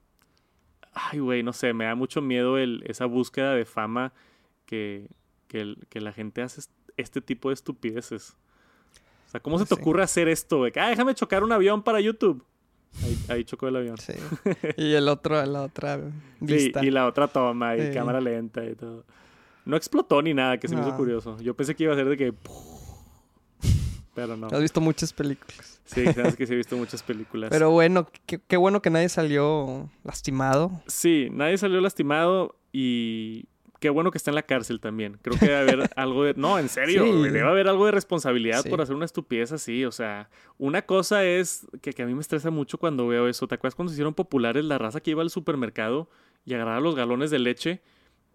ay, güey, no sé, me da mucho miedo el, esa búsqueda de fama que, que, el- que la gente hace est- este tipo de estupideces. O sea, ¿cómo se Pues te sí. ocurre hacer esto, güey? Ah, déjame chocar un avión para YouTube. Ahí, ahí chocó el avión. Sí. Y el otro, la otra Sí, vista. y la otra toma y Sí. cámara lenta y todo. No explotó ni nada, que se me hizo No. curioso. Yo pensé que iba a ser de que... Pero no. Has visto muchas películas. Sí, sabes que sí he visto muchas películas. Pero bueno, qué, qué bueno que nadie salió lastimado. Sí, nadie salió lastimado y qué bueno que está en la cárcel también. Creo que debe haber algo de... No, en serio, Sí. debe haber algo de responsabilidad Sí. por hacer una estupidez así. O sea, una cosa es que, que a mí me estresa mucho cuando veo eso. ¿Te acuerdas cuando se hicieron populares la raza que iba al supermercado y agarraba los galones de leche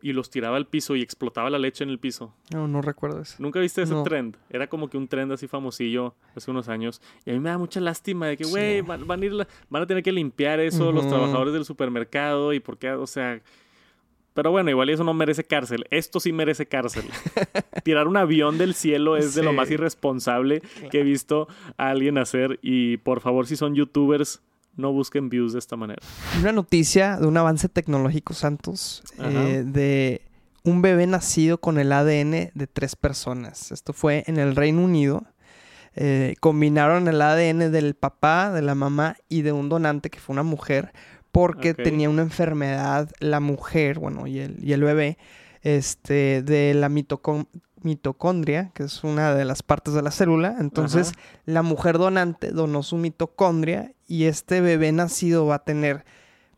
y los tiraba al piso y explotaba la leche en el piso? No, no recuerdo eso. ¿Nunca viste ese No. trend? Era como que un trend así famosillo hace unos años. Y a mí me da mucha lástima de que, Sí. güey, van, van la- van a tener que limpiar eso los trabajadores del supermercado y por qué, o sea... Pero bueno, igual eso no merece cárcel. Esto sí merece cárcel. Tirar un avión del cielo es de lo más irresponsable que he visto a alguien hacer. Y por favor, si son youtubers, no busquen views de esta manera. Una noticia de un avance tecnológico, Santos, eh, de un bebé nacido con el ADN de tres personas. Esto fue en el Reino Unido. Eh, combinaron el ADN del papá, de la mamá y de un donante que fue una mujer porque tenía una enfermedad la mujer, bueno, y el, y el bebé, este, de la mitocon- mitocondria, que es una de las partes de la célula. Entonces, la mujer donante donó su mitocondria y este bebé nacido va a tener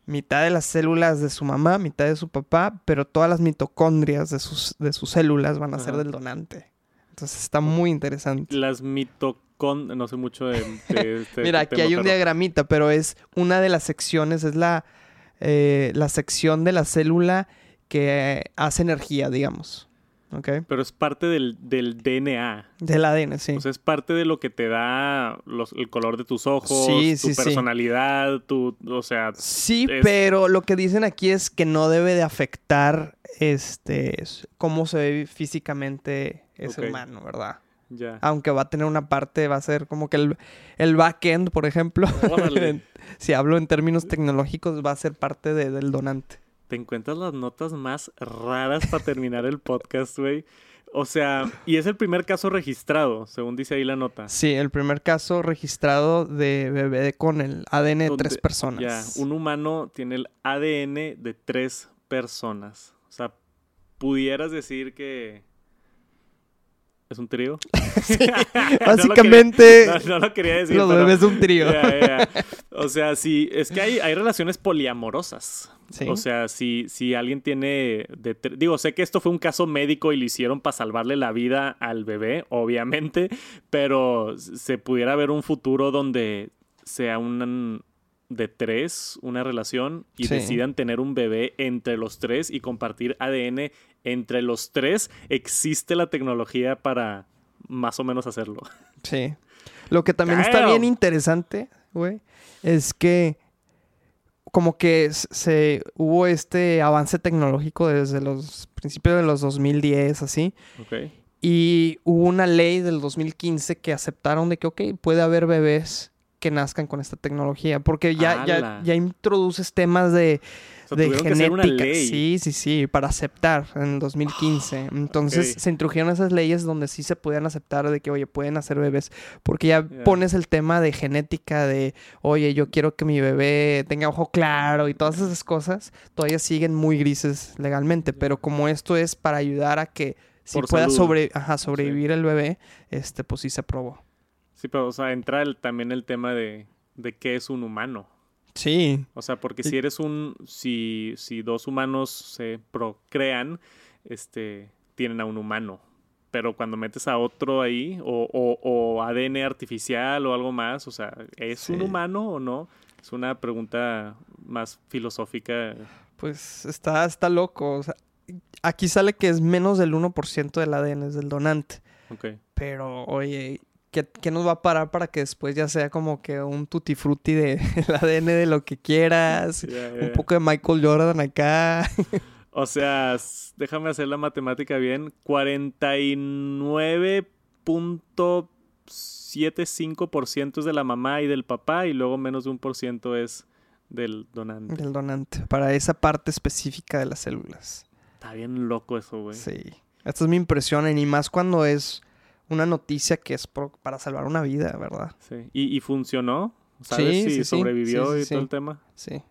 mitad de las células de su mamá, mitad de su papá, pero todas las mitocondrias de sus, de sus células van a ser del donante. Entonces está muy interesante. Las mitocondrias, no sé mucho de... este Mira, aquí hay un diagramita, pero es una de las secciones, es la, eh, la sección de la célula que hace energía, digamos. Okay. Pero es parte del, DNA. Del ADN, sí. O sea, es parte de lo que te da el color de tus ojos, tu personalidad, tu, o sea... Sí, pero lo que dicen aquí es que no debe de afectar este cómo se ve físicamente ese humano, ¿verdad? Aunque va a tener una parte, va a ser como que el, el backend, por ejemplo. si hablo en términos tecnológicos, va a ser parte del donante te encuentras las notas más raras para terminar el podcast, güey. O sea, y es el primer caso registrado, según dice ahí la nota. Sí, el primer caso registrado de bebé con el ADN de tres personas. Ya, un humano tiene el ADN de tres personas. O sea, pudieras decir que ¿Es un trío? básicamente. no, lo quería decir. Los bebés un trío. O sea, sí, es que hay, hay relaciones poliamorosas. O sea, si, si alguien tiene... digo, sé que esto fue un caso médico y lo hicieron para salvarle la vida al bebé, obviamente, pero se pudiera ver un futuro donde sea un de tres, una relación, y decidan tener un bebé entre los tres y compartir ADN entre los tres, existe la tecnología para más o menos hacerlo. Sí. Lo que también está bien interesante, güey, es que como que se hubo este avance tecnológico desde los principios de los 2010, así. Ok. Y hubo una ley del 2015 que aceptaron de que, ok, puede haber bebés que nazcan con esta tecnología, porque ya, ya, ya introduces temas de de genética. Sí, sí, sí, para aceptar en el 2015. Entonces se introdujeron esas leyes donde sí se podían aceptar de que, oye, pueden hacer bebés, porque ya pones el tema de genética, de, oye, yo quiero que mi bebé tenga ojo claro y todas esas cosas, todavía siguen muy grises legalmente, pero como esto es para ayudar a que si pueda sobre, sobrevivir el bebé, este, pues sí se aprobó. Sí, pero, o sea, entra también el tema de, de qué es un humano. Sí. O sea, porque si eres un, si, si dos humanos se procrean, este, tienen a un humano. Pero cuando metes a otro ahí, o, o, ADN artificial o algo más, o sea, ¿es un humano o no? Es una pregunta más filosófica. Pues está, está loco. O sea, aquí sale que es menos del 1% del ADN es del donante. Ok. Pero, oye, ¿Qué, nos va a parar para que después ya sea como que un tutti frutti del ADN de lo que quieras? Un poco de Michael Jordan acá. o sea, déjame hacer la matemática bien. 49.75% es de la mamá y del papá y luego menos de un por ciento es del donante. Del donante, para esa parte específica de las células. Está bien loco eso, güey. Sí. Esto es mi impresión, y más cuando es una noticia que es para salvar una vida, ¿verdad? Sí. ¿Y, funcionó? ¿Sabes si sobrevivió y todo el tema? Sí.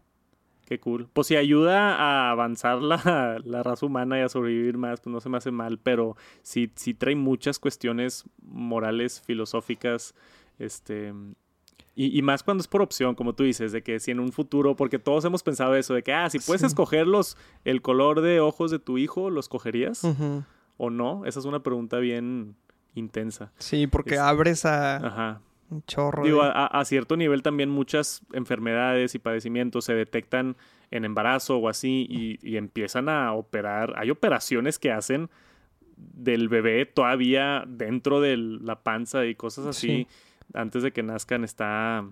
Qué cool. Pues si ayuda a avanzar la, raza humana y a sobrevivir más, pues no se me hace mal, pero sí, sí trae muchas cuestiones morales, filosóficas, este... Y, más cuando es por opción, como tú dices, de que si en un futuro, porque todos hemos pensado eso, de que, ah, si puedes escoger el color de ojos de tu hijo, ¿lo escogerías? ¿O no? Esa es una pregunta bien, intensa. Sí, porque abres a un chorro. Digo, a, cierto nivel también muchas enfermedades y padecimientos se detectan en embarazo o así y, empiezan a operar. Hay operaciones que hacen del bebé todavía dentro de la panza y cosas así. Antes de que nazcan está...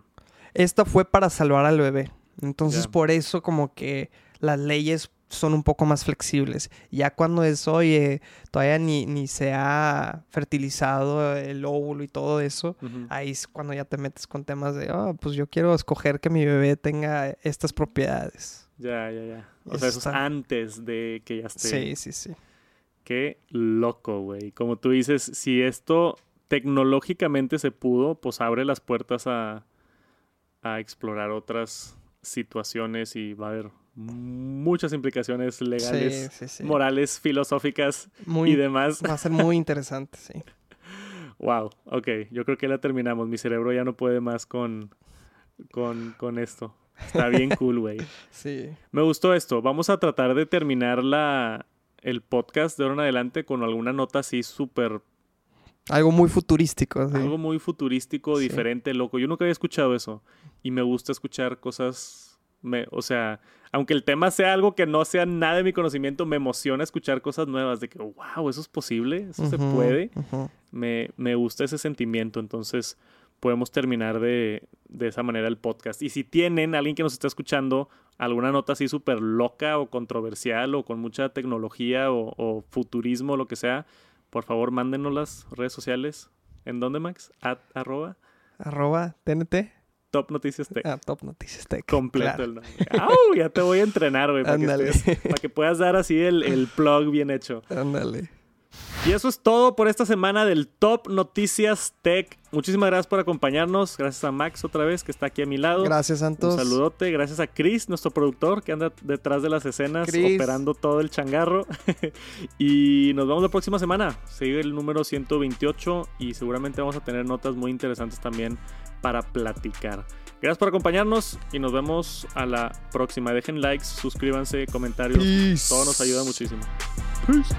Esto fue para salvar al bebé. Entonces por eso como que las leyes son un poco más flexibles. Ya cuando es, oye, todavía ni, ni se ha fertilizado el óvulo y todo eso, ahí es cuando ya te metes con temas de, oh, pues yo quiero escoger que mi bebé tenga estas propiedades. Ya, ya, ya. O sea, eso es antes de que ya esté. Sí, sí, sí. Qué loco, güey. Como tú dices, si esto tecnológicamente se pudo, pues abre las puertas a, a explorar otras situaciones y va a haber muchas implicaciones legales, Sí, sí, sí. morales, filosóficas Muy, y demás. Va a ser muy interesante, sí. Wow, ok, yo creo que la terminamos. Mi cerebro ya no puede más con, con, con esto. Está bien cool, güey. Sí. Me gustó esto. Vamos a tratar de terminar la, el podcast de ahora en adelante con alguna nota así súper, Algo muy futurístico, algo muy futurístico, diferente, loco. Yo nunca había escuchado eso. Y me gusta escuchar cosas, me, o sea, aunque el tema sea algo que no sea nada de mi conocimiento, me emociona escuchar cosas nuevas de que, wow, eso es posible, eso se puede. me, me gusta ese sentimiento, entonces podemos terminar de, de esa manera el podcast. Y si tienen alguien que nos está escuchando alguna nota así súper loca o controversial o con mucha tecnología o, o futurismo, lo que sea, por favor mándenos las redes sociales. ¿En dónde, Max? At, arroba Arroba TNT. Top Noticias Tech. Ah, Top Noticias Tech. Completo claro. el nombre. ¡Au! Ya te voy a entrenar, güey, para, que para que puedas dar así el, el plug bien hecho. Ándale. Y eso es todo por esta semana del Top Noticias Tech. Muchísimas gracias por acompañarnos. Gracias a Max otra vez que está aquí a mi lado. Gracias, Santos. Un saludote. Gracias a Chris, nuestro productor, que anda detrás de las escenas Chris. operando todo el changarro. y nos vemos la próxima semana. Sigue el número 128 y seguramente vamos a tener notas muy interesantes también para platicar. Gracias por acompañarnos y nos vemos a la próxima. Dejen likes, suscríbanse, comentarios. Peace. Todo nos ayuda muchísimo. Peace.